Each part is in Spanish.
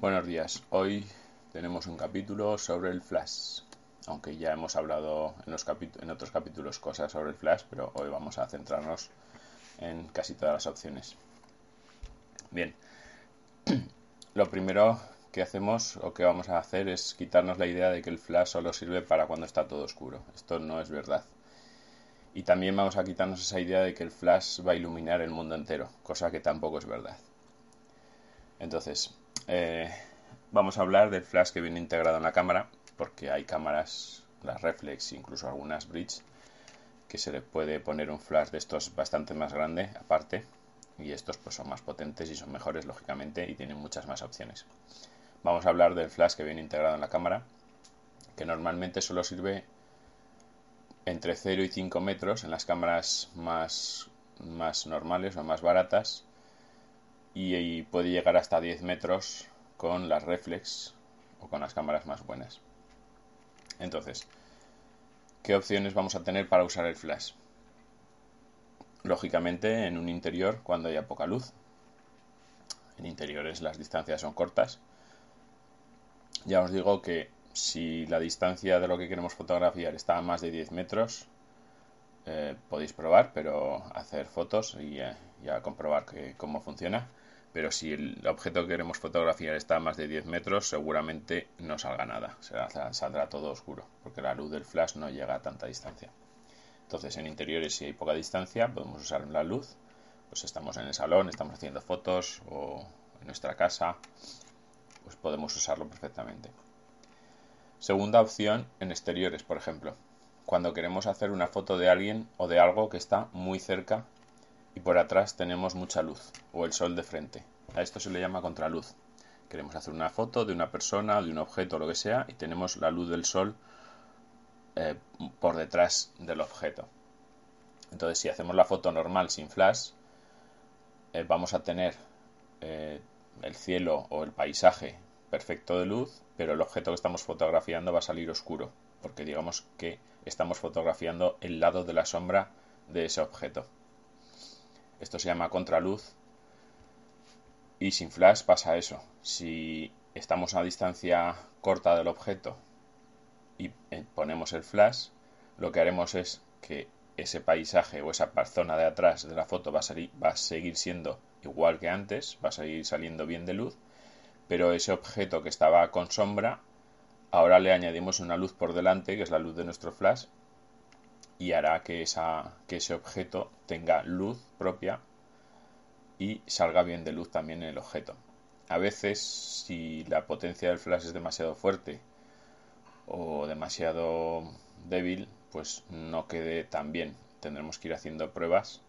Buenos días, hoy tenemos un capítulo sobre el flash, aunque ya hemos hablado en, los en otros capítulos cosas sobre el flash, pero hoy vamos a centrarnos en casi todas las opciones. Bien, lo primero que hacemos o que vamos a hacer es quitarnos la idea de que el flash solo sirve para cuando está todo oscuro. Esto no es verdad. Y también vamos a quitarnos esa idea de que el flash va a iluminar el mundo entero, cosa que tampoco es verdad. Entonces, eh, vamos a hablar del flash que viene integrado en la cámara, porque hay cámaras, las reflex, incluso algunas bridge, que se le puede poner un flash de estos bastante más grande aparte, y estos pues son más potentes y son mejores lógicamente y tienen muchas más opciones. Vamos a hablar del flash que viene integrado en la cámara, que normalmente solo sirve entre 0 y 5 metros en las cámaras más, más normales o más baratas y, puede llegar hasta 10 metros con las reflex o con las cámaras más buenas. Entonces, ¿qué opciones vamos a tener para usar el flash? Lógicamente en un interior cuando haya poca luz. En interiores las distancias son cortas. Ya os digo que si la distancia de lo que queremos fotografiar está a más de 10 metros, eh, podéis probar, pero hacer fotos y ya comprobar que, cómo funciona pero si el objeto que queremos fotografiar está a más de 10 metros, seguramente no salga nada, saldrá todo oscuro, porque la luz del flash no llega a tanta distancia. Entonces, en interiores, si hay poca distancia, podemos usar la luz, pues estamos en el salón, estamos haciendo fotos o en nuestra casa, pues podemos usarlo perfectamente. Segunda opción, en exteriores, por ejemplo, cuando queremos hacer una foto de alguien o de algo que está muy cerca y por atrás tenemos mucha luz o el sol de frente. A esto se le llama contraluz. Queremos hacer una foto de una persona, de un objeto, o lo que sea, y tenemos la luz del sol eh, por detrás del objeto. Entonces, si hacemos la foto normal sin flash, eh, vamos a tener eh, el cielo o el paisaje perfecto de luz, pero el objeto que estamos fotografiando va a salir oscuro, porque digamos que estamos fotografiando el lado de la sombra de ese objeto. Esto se llama contraluz. Y sin flash pasa eso. Si estamos a distancia corta del objeto y eh, ponemos el flash, lo que haremos es que ese paisaje o esa zona de atrás de la foto va a, va a seguir siendo igual que antes, va a seguir saliendo bien de luz, pero ese objeto que estaba con sombra, ahora le añadimos una luz por delante, que es la luz de nuestro flash, y hará que, ese objeto tenga luz propia y salga bien de luz también el objeto. A veces, si la potencia del flash es demasiado fuerte o demasiado débil, pues no quede tan bien. Tendremos que ir haciendo pruebas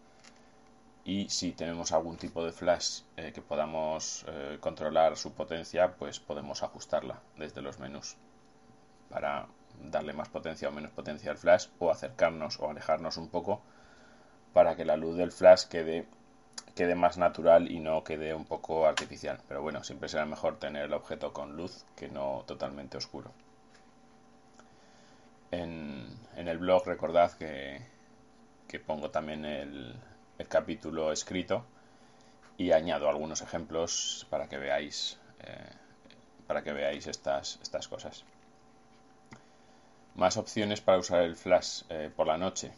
y si tenemos algún tipo de flash eh, que podamos eh, controlar su potencia, pues podemos ajustarla desde los menús para darle más potencia o menos potencia al flash o acercarnos o alejarnos un poco para que la luz del flash quede, quede más natural y no quede un poco artificial. Pero bueno, siempre será mejor tener el objeto con luz que no totalmente oscuro. En, el blog recordad que, pongo también el, capítulo escrito y añado algunos ejemplos para que veáis eh, para que veáis estas, estas cosas. Más opciones para usar el flash eh, por la noche.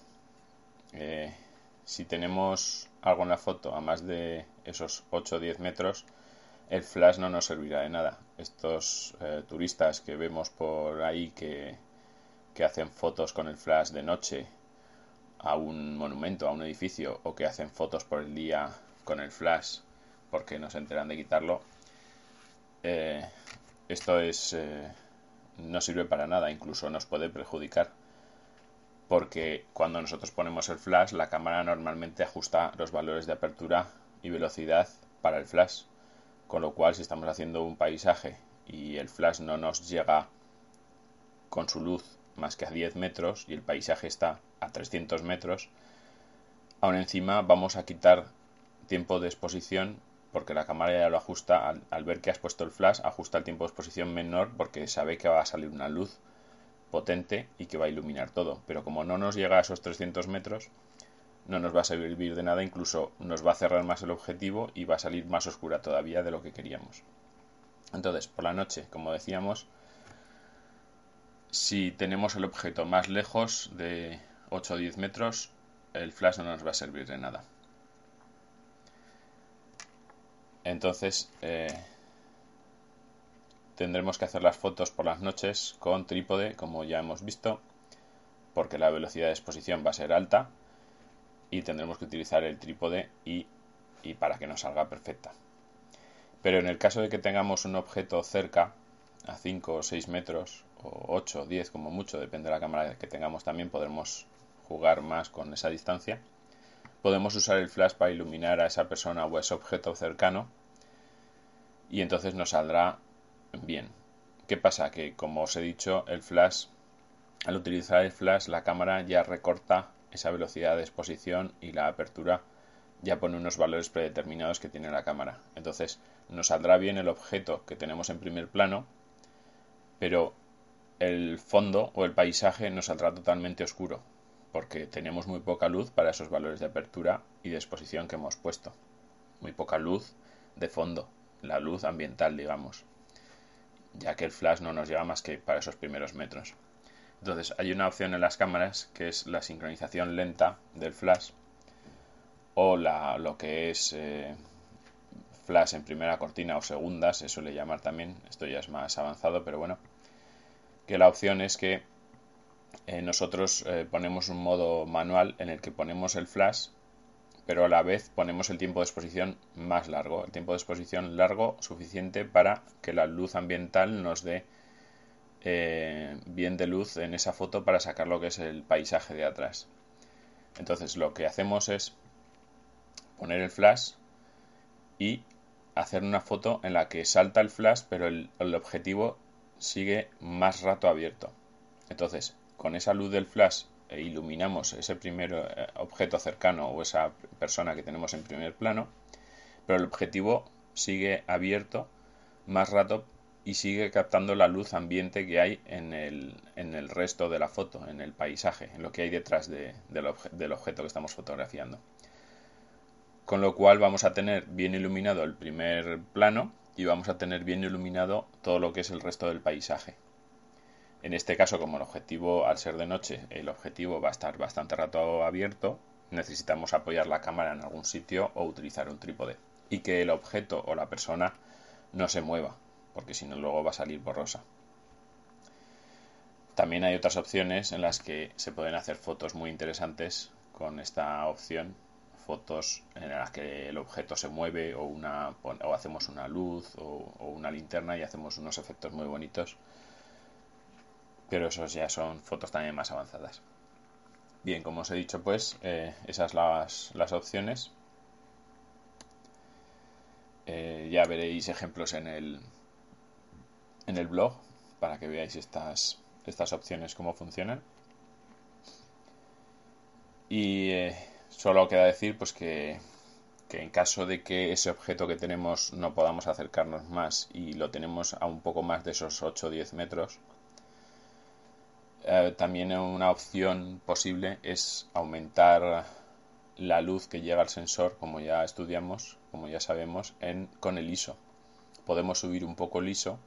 Eh, si tenemos algo en la foto a más de esos 8 o 10 metros, el flash no nos servirá de nada. Estos eh, turistas que vemos por ahí que, que hacen fotos con el flash de noche a un monumento, a un edificio, o que hacen fotos por el día con el flash porque no se enteran de quitarlo, esto es no sirve para nada, incluso nos puede perjudicar. Porque cuando nosotros ponemos el flash, la cámara normalmente ajusta los valores de apertura y velocidad para el flash. Con lo cual, si estamos haciendo un paisaje y el flash no nos llega con su luz más que a 10 metros y el paisaje está a 300 metros, aún encima vamos a quitar tiempo de exposición porque la cámara ya lo ajusta al, ver que has puesto el flash, ajusta el tiempo de exposición menor porque sabe que va a salir una luz potente y que va a iluminar todo. Pero como no nos llega a esos 300 metros, no nos va a servir de nada, incluso nos va a cerrar más el objetivo y va a salir más oscura todavía de lo que queríamos. Entonces, por la noche, como decíamos, si tenemos el objeto más lejos de 8 o 10 metros, el flash no nos va a servir de nada. Entonces, eh, tendremos que hacer las fotos por las noches con trípode, como ya hemos visto, porque la velocidad de exposición va a ser alta y tendremos que utilizar el trípode y, y para que nos salga perfecta. Pero en el caso de que tengamos un objeto cerca, a 5 o 6 metros, o 8 o 10 como mucho, depende de la cámara que tengamos también, podremos jugar más con esa distancia podemos usar el flash para iluminar a esa persona o a ese objeto cercano y entonces nos saldrá bien. ¿Qué pasa? Que como os he dicho, el flash, al utilizar el flash, la cámara ya recorta esa velocidad de exposición y la apertura ya pone unos valores predeterminados que tiene la cámara. Entonces nos saldrá bien el objeto que tenemos en primer plano, pero el fondo o el paisaje nos saldrá totalmente oscuro porque tenemos muy poca luz para esos valores de apertura y de exposición que hemos puesto. Muy poca luz de fondo, la luz ambiental, digamos, ya que el flash no nos llega más que para esos primeros metros. Entonces hay una opción en las cámaras que es la sincronización lenta del flash o lo que es eh, flash en primera cortina o segunda, se suele llamar también, esto ya es más avanzado, pero bueno, que la opción es que eh, nosotros eh, ponemos un modo manual en el que ponemos el flash, pero a la vez ponemos el tiempo de exposición más largo, el tiempo de exposición largo suficiente para que la luz ambiental nos dé eh, bien de luz en esa foto para sacar lo que es el paisaje de atrás. Entonces lo que hacemos es poner el flash y hacer una foto en la que salta el flash pero el objetivo sigue más rato abierto. Entonces, con esa luz del flash e iluminamos ese primer eh, objeto cercano o esa persona que tenemos en primer plano, pero el objetivo sigue abierto más rato y sigue captando la luz ambiente que hay en el, en el resto de la foto, en el paisaje, en lo que hay detrás del objeto que estamos fotografiando. Con lo cual vamos a tener bien iluminado el primer plano y vamos a tener bien iluminado todo lo que es el resto del paisaje. En este caso, como el objetivo, al ser de noche, el objetivo va a estar bastante rato abierto, necesitamos apoyar la cámara en algún sitio o utilizar un trípode. Y que el objeto o la persona no se mueva, porque si no luego va a salir borrosa. También hay otras opciones en las que se pueden hacer fotos muy interesantes con esta opción. Fotos en las que el objeto se mueve o, hacemos una luz o una linterna y hacemos unos efectos muy bonitos pero esos ya son fotos también más avanzadas. Bien, como os he dicho, pues eh, esas las, las opciones. Eh, ya veréis ejemplos en el, en el blog para que veáis estas, estas opciones cómo funcionan. Y eh, solo queda decir pues que, que en caso de que ese objeto que tenemos no podamos acercarnos más y lo tenemos a un poco más de esos 8 o 10 metros, eh, también una opción posible es aumentar la luz que llega al sensor, como ya estudiamos, como ya sabemos, en, con el ISO. Podemos subir un poco el ISO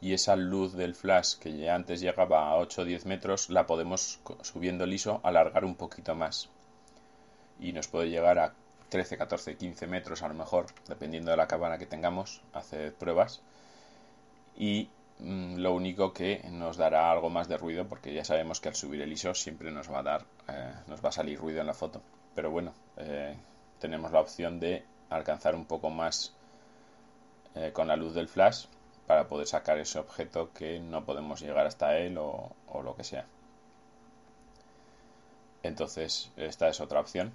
y esa luz del flash que ya antes llegaba a 8 o 10 metros la podemos, subiendo el ISO, alargar un poquito más. Y nos puede llegar a 13, 14, 15 metros a lo mejor, dependiendo de la cámara que tengamos, hacer pruebas. Y lo único que nos dará algo más de ruido porque ya sabemos que al subir el ISO siempre nos va a dar eh, nos va a salir ruido en la foto. Pero bueno eh, tenemos la opción de alcanzar un poco más eh, con la luz del flash para poder sacar ese objeto que no podemos llegar hasta él o, o lo que sea. Entonces esta es otra opción.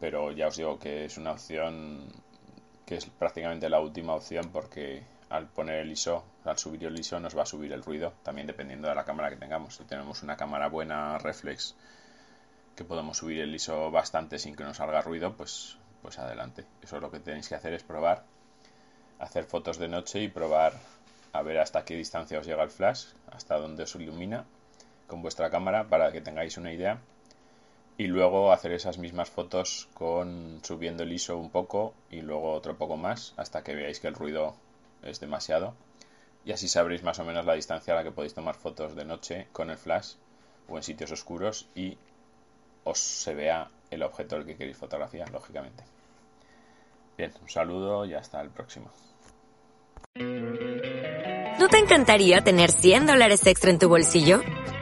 Pero ya os digo que es una opción que es prácticamente la última opción porque al poner el ISO, al subir el ISO nos va a subir el ruido, también dependiendo de la cámara que tengamos. Si tenemos una cámara buena reflex que podemos subir el ISO bastante sin que nos salga ruido, pues, pues adelante. Eso es lo que tenéis que hacer es probar, hacer fotos de noche y probar a ver hasta qué distancia os llega el flash, hasta dónde os ilumina con vuestra cámara para que tengáis una idea y luego hacer esas mismas fotos con subiendo el ISO un poco y luego otro poco más hasta que veáis que el ruido es demasiado y así sabréis más o menos la distancia a la que podéis tomar fotos de noche con el flash o en sitios oscuros y os se vea el objeto al que queréis fotografiar, lógicamente. Bien, un saludo y hasta el próximo. ¿No te encantaría tener 100 dólares extra en tu bolsillo?